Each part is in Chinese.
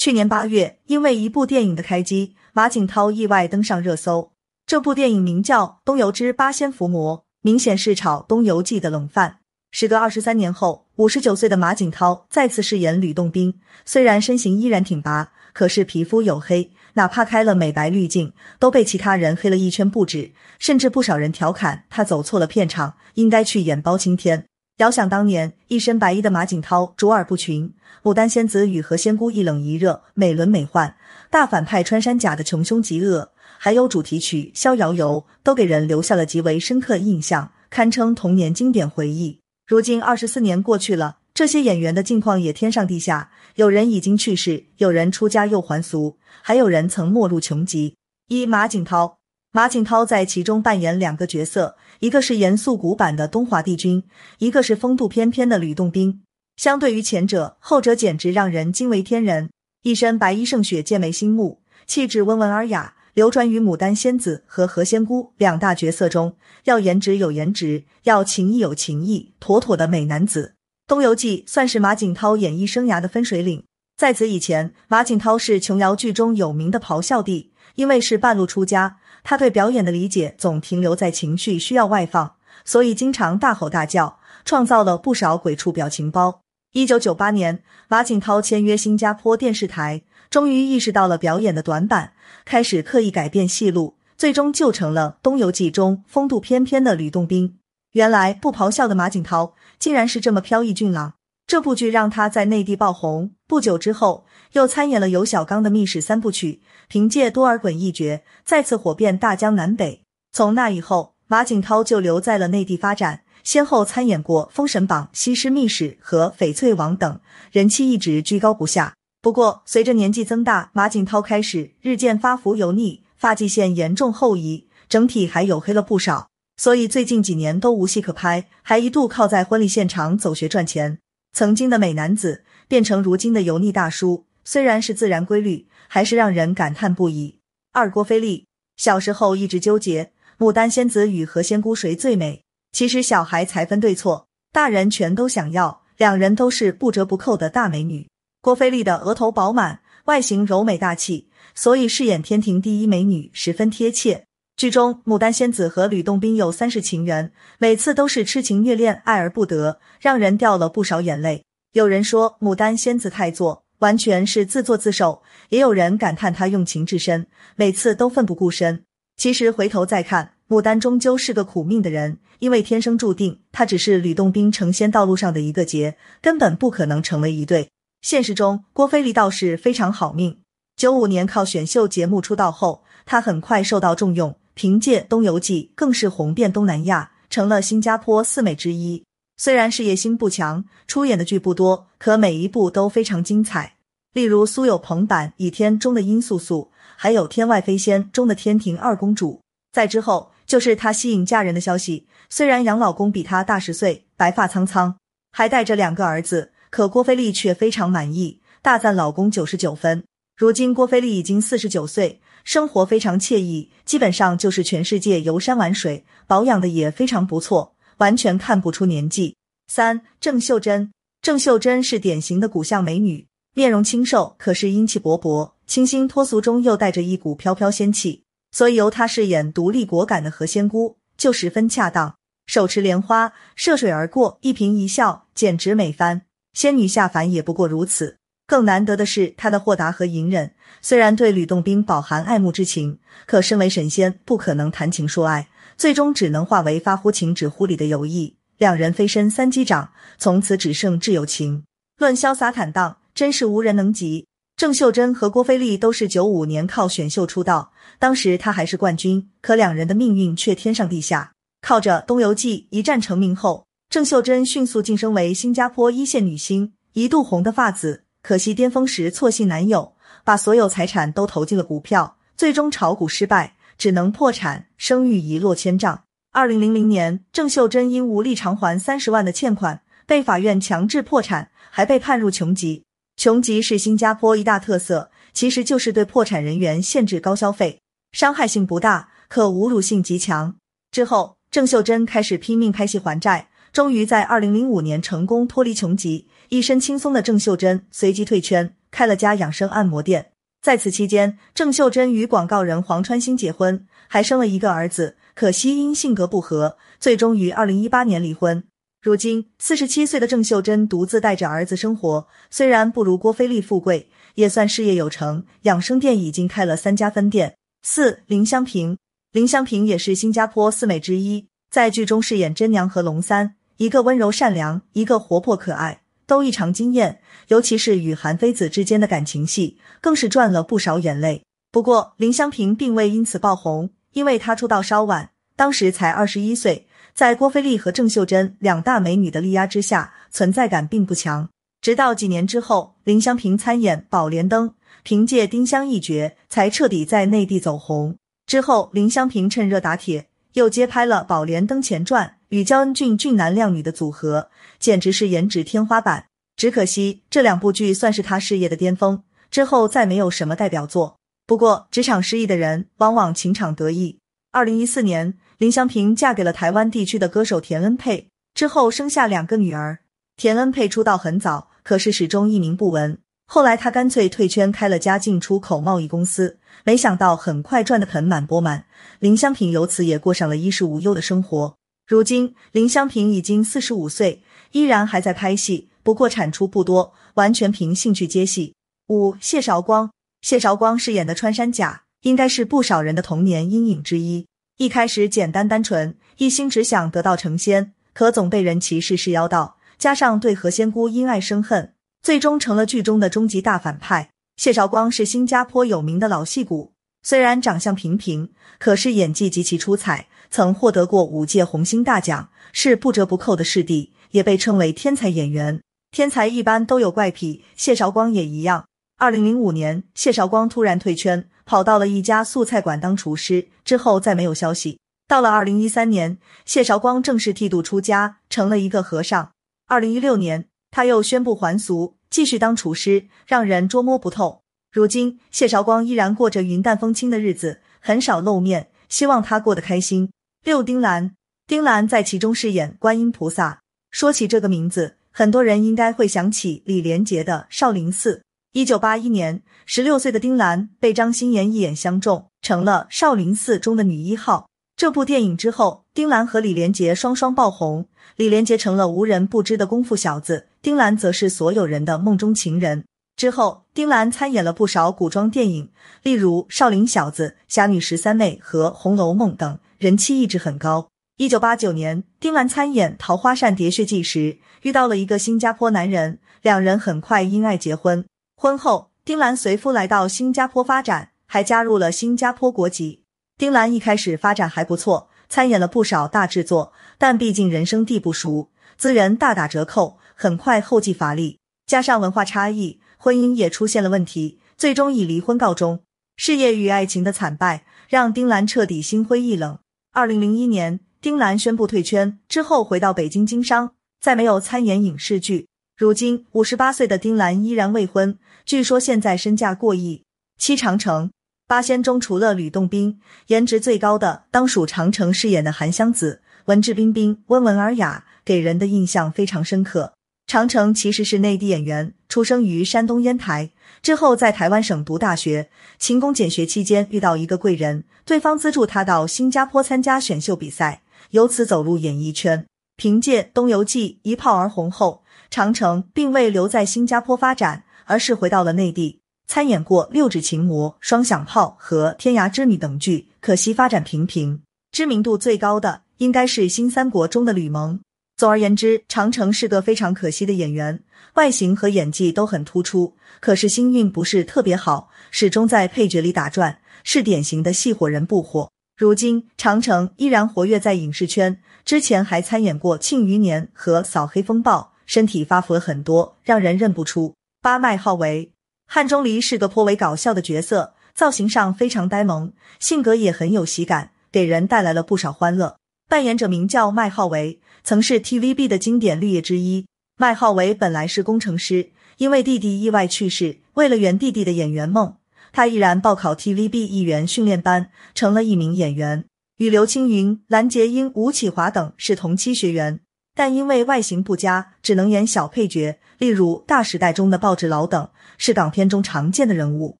去年八月，因为一部电影的开机，马景涛意外登上热搜。这部电影名叫《东游之八仙伏魔》，明显是炒《东游记》的冷饭。时隔二十三年后，五十九岁的马景涛再次饰演吕洞宾，虽然身形依然挺拔，可是皮肤黝黑，哪怕开了美白滤镜，都被其他人黑了一圈不止。甚至不少人调侃他走错了片场，应该去演包青天。遥想当年，一身白衣的马景涛卓尔不群，牡丹仙子与何仙姑一冷一热，美轮美奂；大反派穿山甲的穷凶极恶，还有主题曲《逍遥游》，都给人留下了极为深刻印象，堪称童年经典回忆。如今二十四年过去了，这些演员的境况也天上地下，有人已经去世，有人出家又还俗，还有人曾没入穷极。一马景涛。马景涛在其中扮演两个角色，一个是严肃古板的东华帝君，一个是风度翩翩的吕洞宾。相对于前者，后者简直让人惊为天人。一身白衣胜雪，剑眉星目，气质温文尔雅，流转于牡丹仙子和何仙姑两大角色中。要颜值有颜值，要情义有情义，妥妥的美男子。《东游记》算是马景涛演艺生涯的分水岭。在此以前，马景涛是琼瑶剧中有名的咆哮帝，因为是半路出家。他对表演的理解总停留在情绪需要外放，所以经常大吼大叫，创造了不少鬼畜表情包。一九九八年，马景涛签约新加坡电视台，终于意识到了表演的短板，开始刻意改变戏路，最终就成了《东游记》中风度翩翩的吕洞宾。原来不咆哮的马景涛，竟然是这么飘逸俊朗。这部剧让他在内地爆红。不久之后，又参演了尤小刚的《密室三部曲》，凭借多尔衮一角，再次火遍大江南北。从那以后，马景涛就留在了内地发展，先后参演过《封神榜》《西施密室》和《翡翠王》等，人气一直居高不下。不过，随着年纪增大，马景涛开始日渐发福油腻，发际线严重后移，整体还黝黑了不少，所以最近几年都无戏可拍，还一度靠在婚礼现场走穴赚钱。曾经的美男子变成如今的油腻大叔，虽然是自然规律，还是让人感叹不已。二郭菲丽小时候一直纠结牡丹仙子与何仙姑谁最美，其实小孩才分对错，大人全都想要，两人都是不折不扣的大美女。郭菲丽的额头饱满，外形柔美大气，所以饰演天庭第一美女十分贴切。剧中，牡丹仙子和吕洞宾有三世情缘，每次都是痴情虐恋，爱而不得，让人掉了不少眼泪。有人说牡丹仙子太作，完全是自作自受；也有人感叹她用情至深，每次都奋不顾身。其实回头再看，牡丹终究是个苦命的人，因为天生注定，她只是吕洞宾成仙道路上的一个劫，根本不可能成为一对。现实中，郭菲丽倒是非常好命。九五年靠选秀节目出道后，她很快受到重用。凭借《东游记》更是红遍东南亚，成了新加坡四美之一。虽然事业心不强，出演的剧不多，可每一部都非常精彩。例如苏有朋版《倚天》中的殷素素，还有《天外飞仙》中的天庭二公主。再之后就是她吸引嫁人的消息。虽然养老公比她大十岁，白发苍苍，还带着两个儿子，可郭菲丽却非常满意，大赞老公九十九分。如今郭菲丽已经四十九岁。生活非常惬意，基本上就是全世界游山玩水，保养的也非常不错，完全看不出年纪。三郑秀珍，郑秀珍是典型的古相美女，面容清瘦，可是英气勃勃，清新脱俗中又带着一股飘飘仙气，所以由她饰演独立果敢的何仙姑就十分恰当。手持莲花涉水而过，一颦一笑简直美翻，仙女下凡也不过如此。更难得的是她的豁达和隐忍。虽然对吕洞宾饱含爱慕之情，可身为神仙不可能谈情说爱，最终只能化为发乎情止乎礼的友谊。两人飞身三击掌，从此只剩挚友情。论潇洒坦荡，真是无人能及。郑秀珍和郭菲丽都是九五年靠选秀出道，当时她还是冠军，可两人的命运却天上地下。靠着《东游记》一战成名后，郑秀珍迅速晋升为新加坡一线女星，一度红的发紫。可惜巅峰时错信男友，把所有财产都投进了股票，最终炒股失败，只能破产，声誉一落千丈。二零零零年，郑秀珍因无力偿还三十万的欠款，被法院强制破产，还被判入穷籍。穷籍是新加坡一大特色，其实就是对破产人员限制高消费，伤害性不大，可侮辱性极强。之后，郑秀珍开始拼命拍戏还债，终于在二零零五年成功脱离穷籍。一身轻松的郑秀珍随即退圈，开了家养生按摩店。在此期间，郑秀珍与广告人黄川星结婚，还生了一个儿子。可惜因性格不合，最终于二零一八年离婚。如今四十七岁的郑秀珍独自带着儿子生活，虽然不如郭菲丽富贵，也算事业有成。养生店已经开了三家分店。四林香平，林香平也是新加坡四美之一，在剧中饰演真娘和龙三，一个温柔善良，一个活泼可爱，都异常惊艳。尤其是与韩非子之间的感情戏，更是赚了不少眼泪。不过林香平并未因此爆红，因为她出道稍晚，当时才二十一岁。在郭菲丽和郑秀珍两大美女的力压之下，存在感并不强。直到几年之后，林香平参演《宝莲灯》，凭借丁香一角，才彻底在内地走红。之后，林香平趁热打铁，又接拍了《宝莲灯前传》，与焦恩俊俊男靓女的组合，简直是颜值天花板。只可惜这两部剧算是他事业的巅峰，之后再没有什么代表作。不过，职场失意的人往往情场得意。二零一四年。林湘平嫁给了台湾地区的歌手田恩佩，之后生下两个女儿。田恩佩出道很早，可是始终一名不闻。后来他干脆退圈，开了家进出口贸易公司，没想到很快赚得盆满钵满。林香平由此也过上了衣食无忧的生活。如今林香平已经四十五岁，依然还在拍戏，不过产出不多，完全凭兴趣接戏。五谢韶光，谢韶光饰演的穿山甲，应该是不少人的童年阴影之一。一开始简单单纯，一心只想得道成仙，可总被人歧视是妖道，加上对何仙姑因爱生恨，最终成了剧中的终极大反派。谢韶光是新加坡有名的老戏骨，虽然长相平平，可是演技极其出彩，曾获得过五届红星大奖，是不折不扣的视帝，也被称为天才演员。天才一般都有怪癖，谢韶光也一样。二零零五年，谢韶光突然退圈。跑到了一家素菜馆当厨师，之后再没有消息。到了二零一三年，谢韶光正式剃度出家，成了一个和尚。二零一六年，他又宣布还俗，继续当厨师，让人捉摸不透。如今，谢韶光依然过着云淡风轻的日子，很少露面，希望他过得开心。六丁兰，丁兰在其中饰演观音菩萨。说起这个名字，很多人应该会想起李连杰的《少林寺》。一九八一年，十六岁的丁兰被张欣妍一眼相中，成了少林寺中的女一号。这部电影之后，丁兰和李连杰双双爆红。李连杰成了无人不知的功夫小子，丁兰则是所有人的梦中情人。之后，丁兰参演了不少古装电影，例如《少林小子》《侠女十三妹》和《红楼梦》等，人气一直很高。一九八九年，丁兰参演《桃花扇喋血记》时，遇到了一个新加坡男人，两人很快因爱结婚。婚后，丁兰随夫来到新加坡发展，还加入了新加坡国籍。丁兰一开始发展还不错，参演了不少大制作，但毕竟人生地不熟，资源大打折扣，很快后继乏力。加上文化差异，婚姻也出现了问题，最终以离婚告终。事业与爱情的惨败，让丁兰彻底心灰意冷。二零零一年，丁兰宣布退圈，之后回到北京经商，再没有参演影视剧。如今五十八岁的丁兰依然未婚，据说现在身价过亿。七长城八仙中除了吕洞宾，颜值最高的当属长城饰演的韩湘子，文质彬彬、温文尔雅，给人的印象非常深刻。长城其实是内地演员，出生于山东烟台，之后在台湾省读大学，勤工俭学期间遇到一个贵人，对方资助他到新加坡参加选秀比赛，由此走入演艺圈，凭借《东游记》一炮而红后。长城并未留在新加坡发展，而是回到了内地，参演过《六指琴魔》《双响炮》和《天涯之女》等剧，可惜发展平平。知名度最高的应该是《新三国》中的吕蒙。总而言之，长城是个非常可惜的演员，外形和演技都很突出，可是星运不是特别好，始终在配角里打转，是典型的戏火人不火。如今，长城依然活跃在影视圈，之前还参演过《庆余年》和《扫黑风暴》。身体发福了很多，让人认不出。八麦号为，汉钟离是个颇为搞笑的角色，造型上非常呆萌，性格也很有喜感，给人带来了不少欢乐。扮演者名叫麦浩维，曾是 TVB 的经典绿叶之一。麦浩维本来是工程师，因为弟弟意外去世，为了圆弟弟的演员梦，他毅然报考 TVB 艺员训练班，成了一名演员。与刘青云、蓝洁瑛、吴启华等是同期学员。但因为外形不佳，只能演小配角，例如《大时代》中的报纸佬等，是港片中常见的人物。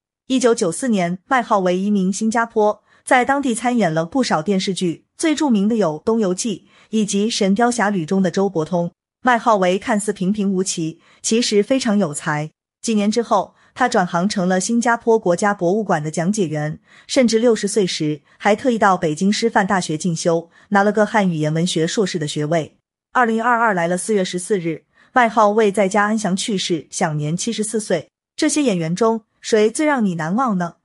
一九九四年，麦浩为移民新加坡，在当地参演了不少电视剧，最著名的有《东游记》以及《神雕侠侣》中的周伯通。麦浩为看似平平无奇，其实非常有才。几年之后，他转行成了新加坡国家博物馆的讲解员，甚至六十岁时还特意到北京师范大学进修，拿了个汉语言文学硕士的学位。二零二二来了四月十四日，麦浩为在家安详去世，享年七十四岁。这些演员中，谁最让你难忘呢？